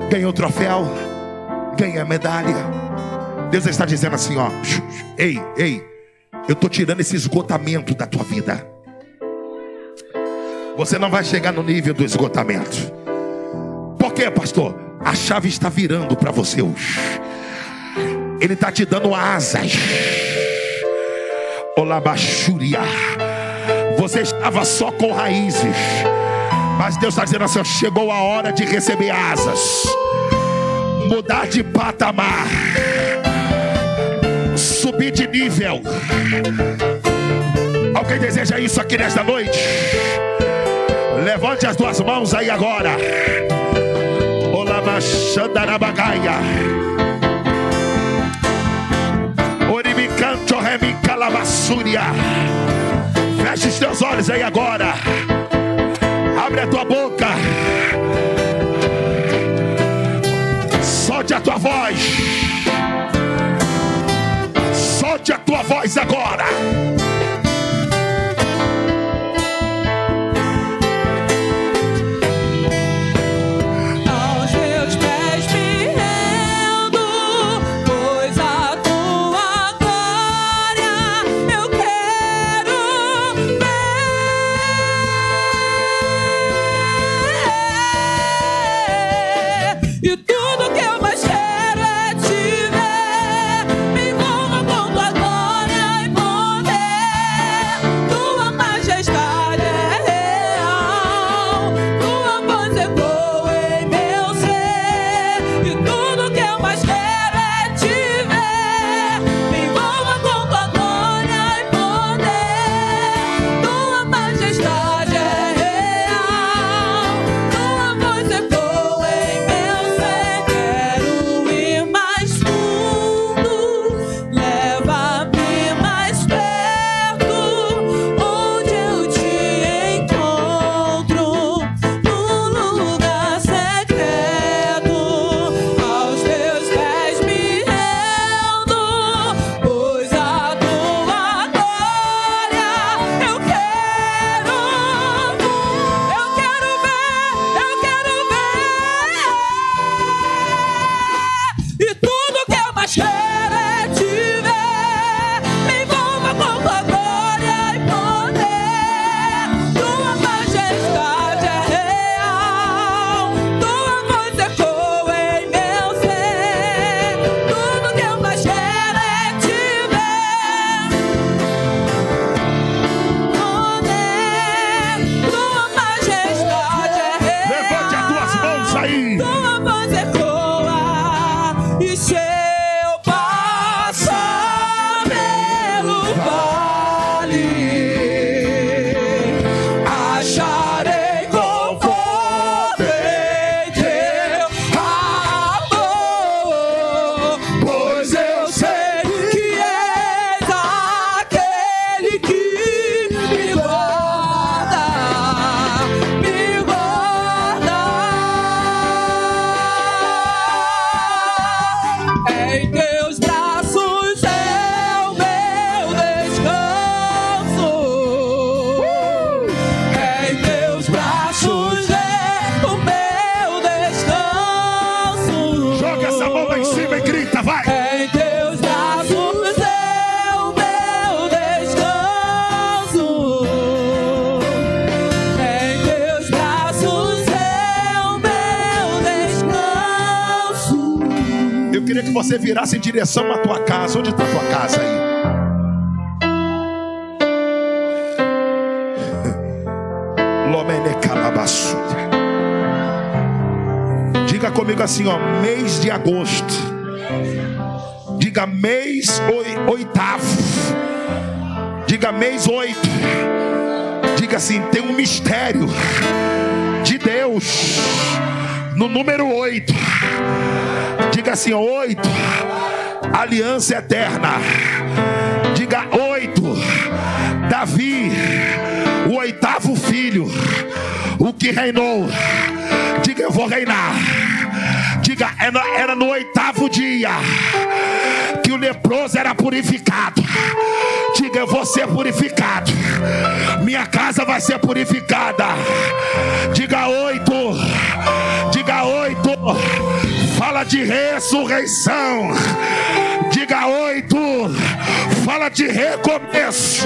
ganhei o troféu, ganhei a medalha. Deus está dizendo assim: ó, ei, ei, eu estou tirando esse esgotamento da tua vida. Você não vai chegar no nível do esgotamento. Por quê, pastor? A chave está virando para você. Ele está te dando asas. Olabachúria. Você estava só com raízes. Mas Deus está dizendo assim: chegou a hora de receber asas. Mudar de patamar. Subir de nível. Alguém deseja isso aqui nesta noite? Levante as duas mãos aí agora. Olamachandarabagaia. Orimicanto remicalamassúria. Feche os teus olhos aí agora. Abre a tua boca. Solte a tua voz. Solte a tua voz agora. Diga comigo assim, ó, mês de agosto. Diga mês oi- oitavo. Diga mês oito. Diga assim, tem um mistério de Deus no número oito. Diga assim, oito. Aliança eterna. Diga oito. Davi, filho, o que reinou. Diga, eu vou reinar. Diga, era, era no oitavo dia que o leproso era purificado. Diga, eu vou ser purificado. Minha casa vai ser purificada. Diga oito. Diga oito. Fala de ressurreição. Diga oito. Fala de recomeço.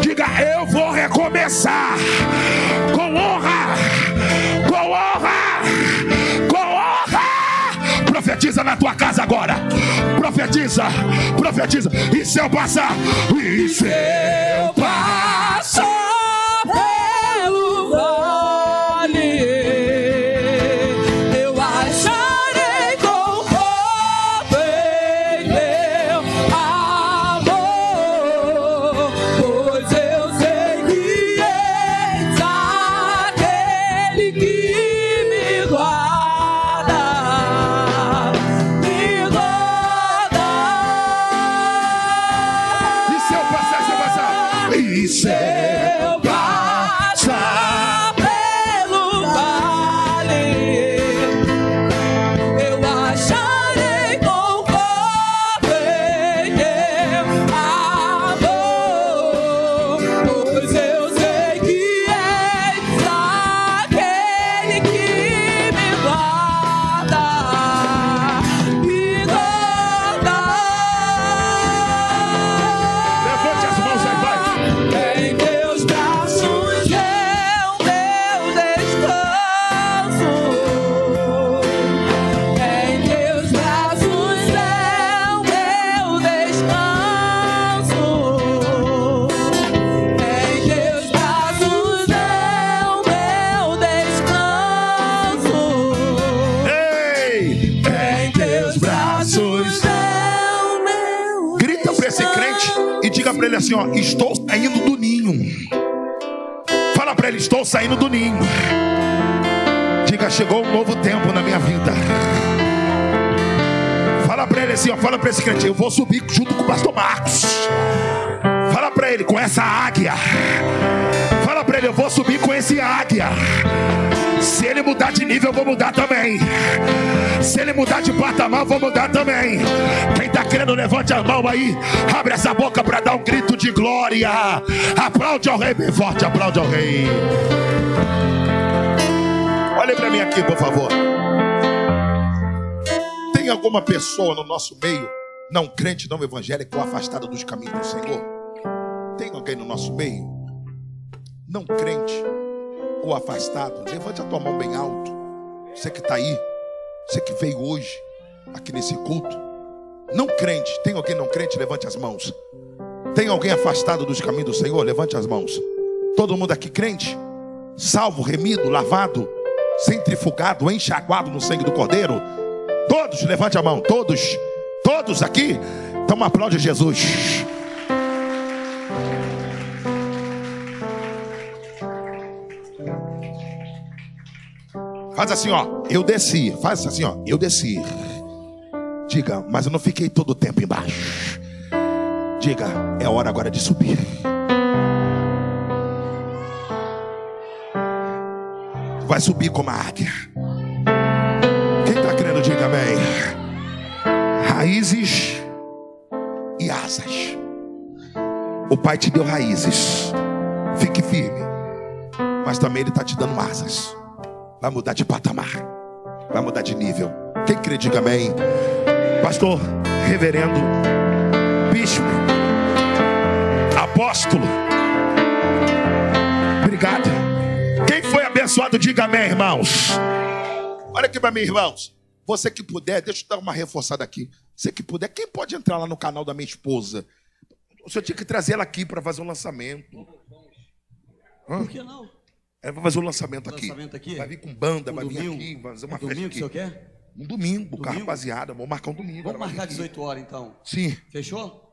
Diga, eu vou recomeçar. Com honra. Com honra. Com honra. Profetiza na tua casa agora. Profetiza. Profetiza. E se eu passar? E se eu Passo pelo vale, pois fala para esse crente: eu vou subir junto com o pastor Marcos. Fala para ele com essa águia. Fala para ele: eu vou subir com esse águia. Se ele mudar de nível, eu vou mudar também. Se ele mudar de patamar, eu vou mudar também. Quem está querendo, levante a mão aí. Abre essa boca para dar um grito de glória. Aplaude ao rei bem forte, aplaude ao rei. Olhe para mim aqui, por favor. Tem alguma pessoa no nosso meio, não crente, não evangélico, afastada dos caminhos do Senhor? Tem alguém no nosso meio, não crente ou afastado? Levante a tua mão bem alto. Você que está aí, você que veio hoje aqui nesse culto, não crente, tem alguém não crente? Levante as mãos. Tem alguém afastado dos caminhos do Senhor? Levante as mãos. Todo mundo aqui crente? Salvo, remido, lavado, centrifugado, enxaguado no sangue do Cordeiro? Todos, levante a mão. Todos, todos aqui. Então aplaude Jesus. Faz assim, ó. Eu desci. Faz assim, ó. Eu desci. Diga, mas eu não fiquei todo o tempo embaixo. Diga, é hora agora de subir. Vai subir como a águia. Raízes e asas. O Pai te deu raízes. Fique firme. Mas também Ele está te dando asas. Vai mudar de patamar. Vai mudar de nível. Quem crê, diga amém. Pastor, reverendo, bispo, apóstolo. Obrigado. Quem foi abençoado, diga amém, irmãos. Olha aqui para mim, irmãos. Você que puder, deixa eu dar uma reforçada aqui. Você que puder, quem pode entrar lá no canal da minha esposa? O senhor tinha que trazer ela aqui para fazer um lançamento. Por que não? Ela vai fazer um lançamento aqui. Lançamento aqui? Vai vir com banda, Um vai vir domingo? aqui, vai fazer uma É festa domingo que o senhor quer? Um domingo, Domingo? rapaziada. Vamos marcar um domingo. Vamos vir marcar aqui. 18 horas então. Sim. Fechou?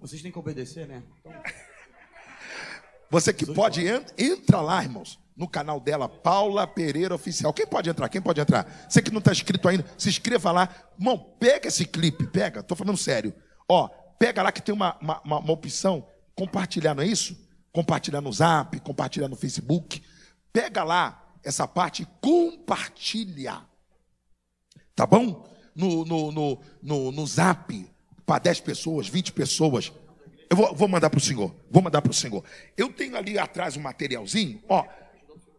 Vocês têm que obedecer, né? Então, Você que pode, en- entra lá, irmãos, no canal dela, Paula Pereira Oficial. Quem pode entrar? Quem pode entrar? Você que não está inscrito ainda, se inscreva lá. Irmão, pega esse clipe, pega, tô falando sério. Ó, pega lá que tem uma, uma, uma- uma opção, compartilhar, não é isso? Compartilhar no Zap, compartilhar no Facebook. Pega lá essa parte e compartilha. Tá bom? No, no, no, no, no Zap, para 10 pessoas, 20 pessoas. Eu vou, vou mandar para o senhor. Vou mandar para o senhor. Eu tenho ali atrás um materialzinho. Ó,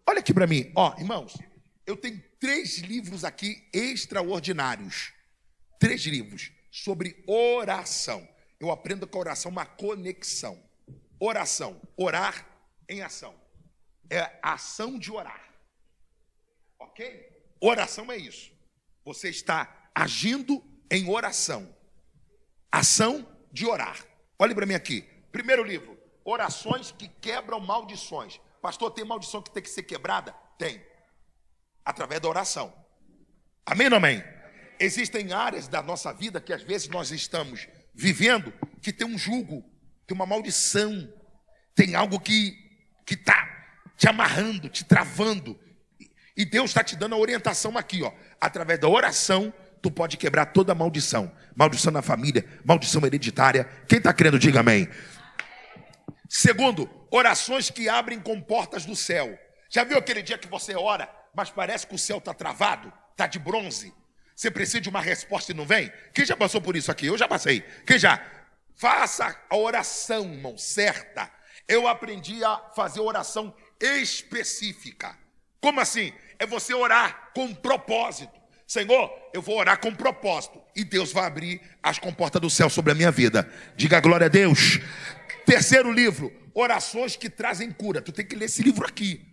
olha aqui para mim. Ó, irmãos, eu tenho três livros aqui extraordinários. Três livros sobre oração. Eu aprendo com a oração uma conexão. Oração. Orar em ação. É ação de orar. Ok? Oração é isso. Você está agindo em oração. Ação de orar. Olhe para mim aqui. Primeiro livro: Orações que quebram maldições. Pastor, tem maldição que tem que ser quebrada? Tem. Através da oração. Amém ou amém? Existem áreas da nossa vida que às vezes nós estamos vivendo que tem um jugo, tem uma maldição, tem algo que que está te amarrando, te travando. E Deus está te dando a orientação aqui, ó. Através da oração, tu pode quebrar toda a maldição. Maldição na família, maldição hereditária. Quem está crendo, diga amém. Segundo, orações que abrem com portas do céu. Já viu aquele dia que você ora, mas parece que o céu está travado, está de bronze? Você precisa de uma resposta e não vem? Quem já passou por isso aqui? Eu já passei. Quem já? Faça a oração, irmão, certa. Eu aprendi a fazer oração específica. Como assim? É você orar com propósito. Senhor, eu vou orar com propósito. E Deus vai abrir as comportas do céu sobre a minha vida. Diga glória a Deus. Terceiro livro, orações que trazem cura. Tu tem que ler esse livro aqui.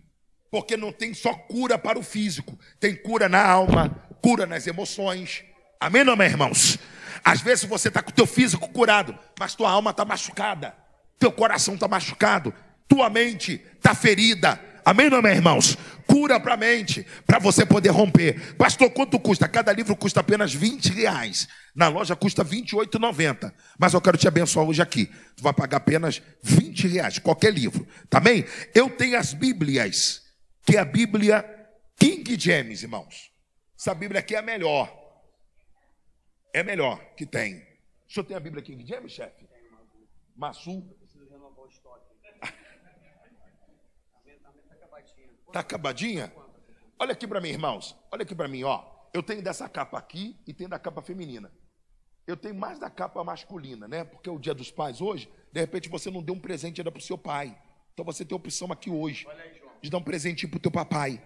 Porque não tem só cura para o físico, tem cura na alma, cura nas emoções. Amém, não, meus irmãos? Às vezes você está com o teu físico curado, mas tua alma está machucada, teu coração está machucado, tua mente está ferida. Amém, não, meus irmãos? Cura para a mente, para você poder romper. Pastor, quanto custa? Cada livro custa apenas 20 reais. Na loja custa R$ 28,90. Mas eu quero te abençoar hoje aqui. Tu vai pagar apenas 20 reais, qualquer livro. Tá bem? Eu tenho as Bíblias que é a Bíblia King James, irmãos. Essa Bíblia aqui é a melhor. É a melhor que tem. O senhor tem a Bíblia King James, chefe? Massu? Tá acabadinha? Olha aqui para mim, irmãos. Olha aqui para mim, ó. Eu tenho dessa capa aqui e tenho da capa feminina. Eu tenho mais da capa masculina, né? Porque é o dia dos pais hoje. De repente você não deu um presente ainda para o seu pai. Então você tem a opção aqui hoje de dar um presentinho pro teu papai.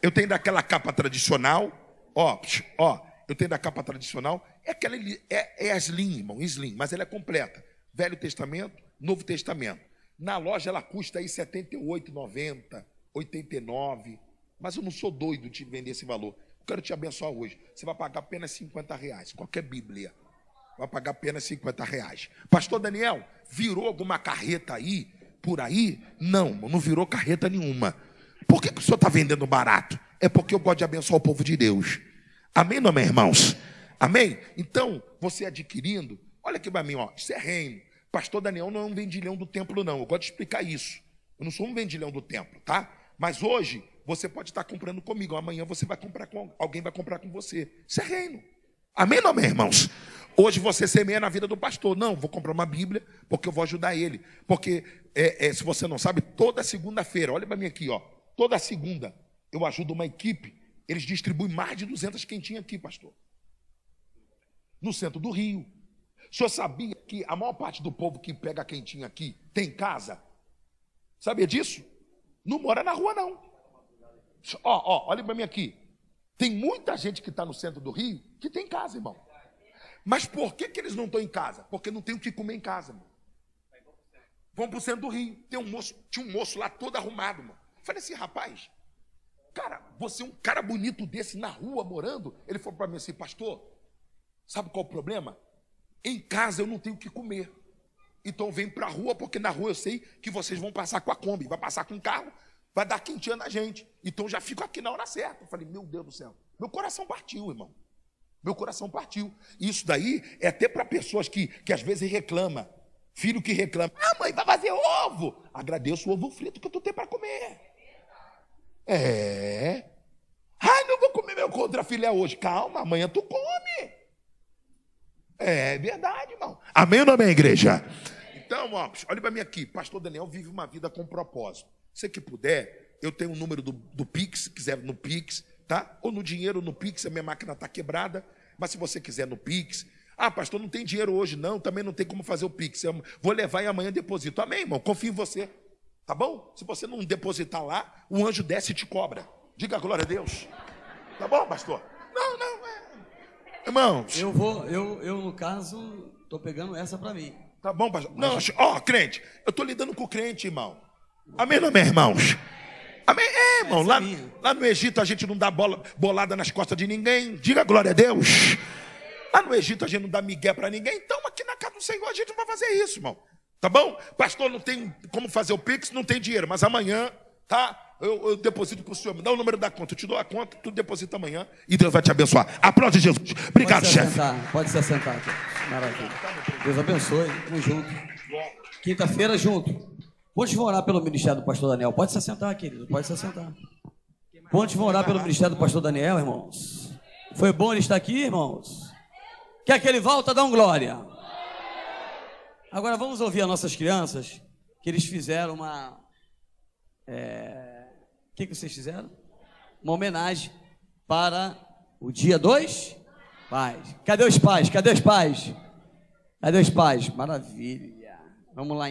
Eu tenho daquela capa tradicional, ó, ó, eu tenho da capa tradicional, é aquela é, é a slim, irmão, slim, mas ela é completa. Velho Testamento, Novo Testamento. Na loja ela custa aí R$ 78,90, 89. Mas eu não sou doido de vender esse valor. Eu quero te abençoar hoje. Você vai pagar apenas 50 reais, qualquer Bíblia. Vai pagar apenas 50 reais. Pastor Daniel, virou alguma carreta aí, por aí? Não, não virou carreta nenhuma. Por que, que o senhor está vendendo barato? É porque eu gosto de abençoar o povo de Deus. Amém, não, meus irmãos? Amém? Então, você adquirindo, olha aqui para mim, ó, isso é reino. Pastor Daniel não é um vendilhão do templo, não. Eu gosto de explicar isso. Eu não sou um vendilhão do templo, tá? Mas hoje você pode estar comprando comigo. Amanhã você vai comprar com alguém vai comprar com você. Isso é reino. Amém, não, meus irmãos? Hoje você semeia na vida do pastor. Não, vou comprar uma Bíblia porque eu vou ajudar ele. Porque, é, é, se você não sabe, toda segunda-feira, olha para mim aqui, ó. Toda segunda eu ajudo uma equipe. Eles distribuem mais de 200 quentinhas aqui, pastor. No centro do Rio. O senhor sabia que a maior parte do povo que pega quentinha aqui tem casa? Sabia disso? Não mora na rua, não. Ó, ó, olha para mim aqui. Tem muita gente que está no centro do Rio que tem casa, irmão. Mas por que, que eles não estão em casa? Porque não tem o que comer em casa, irmão. Vão para o centro do Rio. Tem um moço, tinha um moço lá todo arrumado, irmão. Falei assim, rapaz, cara, você é um cara bonito desse na rua morando? Ele falou para mim assim, pastor, sabe qual é o problema? Em casa eu não tenho o que comer. Então vem para a rua, porque na rua eu sei que vocês vão passar com a Kombi, vai passar com o carro, vai dar quentinha na gente. Então já fico aqui na hora certa. Eu falei, meu Deus do céu, meu coração partiu, irmão. Meu coração partiu. Isso daí é até para pessoas que, que às vezes reclamam. Filho que reclama, ah, mãe, vai fazer ovo. Agradeço o ovo frito que tu tem para comer. É. Ai, não vou comer meu contra filé hoje. Calma, amanhã tu come. É verdade, irmão. Amém ou não amém, igreja? Então, ó, olha para mim aqui. Pastor Daniel vive uma vida com propósito. Se que puder, eu tenho o um número do, do Pix, se quiser no Pix, tá? Ou no dinheiro no Pix, a minha máquina está quebrada. Mas se você quiser no Pix. Ah, pastor, não tem dinheiro hoje, não. Também não tem como fazer o Pix. Eu vou levar e amanhã deposito. Amém, irmão. Confio em você. Tá bom? Se você não depositar lá, o anjo desce e te cobra. Diga glória a Deus. Tá bom, pastor? Não, não. Irmãos. Eu vou, eu, eu no caso, estou pegando essa para mim. Tá bom, pastor? Não, ó, crente, eu estou lidando com o crente, irmão. Amém, não, meus irmãos? Amém? É, irmão. Lá, é lá no Egito a gente não dá bola, bolada nas costas de ninguém. Diga glória a Deus. Lá no Egito a gente não dá migué para ninguém. Então aqui na casa do Senhor a gente não vai fazer isso, irmão. Tá bom? Pastor, não tem como fazer o Pix, não tem dinheiro. Mas amanhã, tá? Eu, eu deposito para o senhor. Me dá o número da conta. Eu te dou a conta, tu deposita amanhã e Deus vai te abençoar. Aplaude Jesus. Obrigado, chefe. Pode se assentar. Maravilha. Deus abençoe. Vamos junto. Quinta-feira, junto. Vão orar pelo ministério do pastor Daniel. Pode se assentar, querido. Pode se assentar. Ponte vão orar pelo ministério do pastor Daniel, irmãos. Foi bom ele estar aqui, irmãos? Quer que ele volta? Dá um glória. Agora vamos ouvir as nossas crianças, que eles fizeram uma. É o que, que vocês fizeram? Uma homenagem para o dia dois pais. Cadê os pais? Cadê os pais? Cadê os pais? Maravilha. Vamos lá então.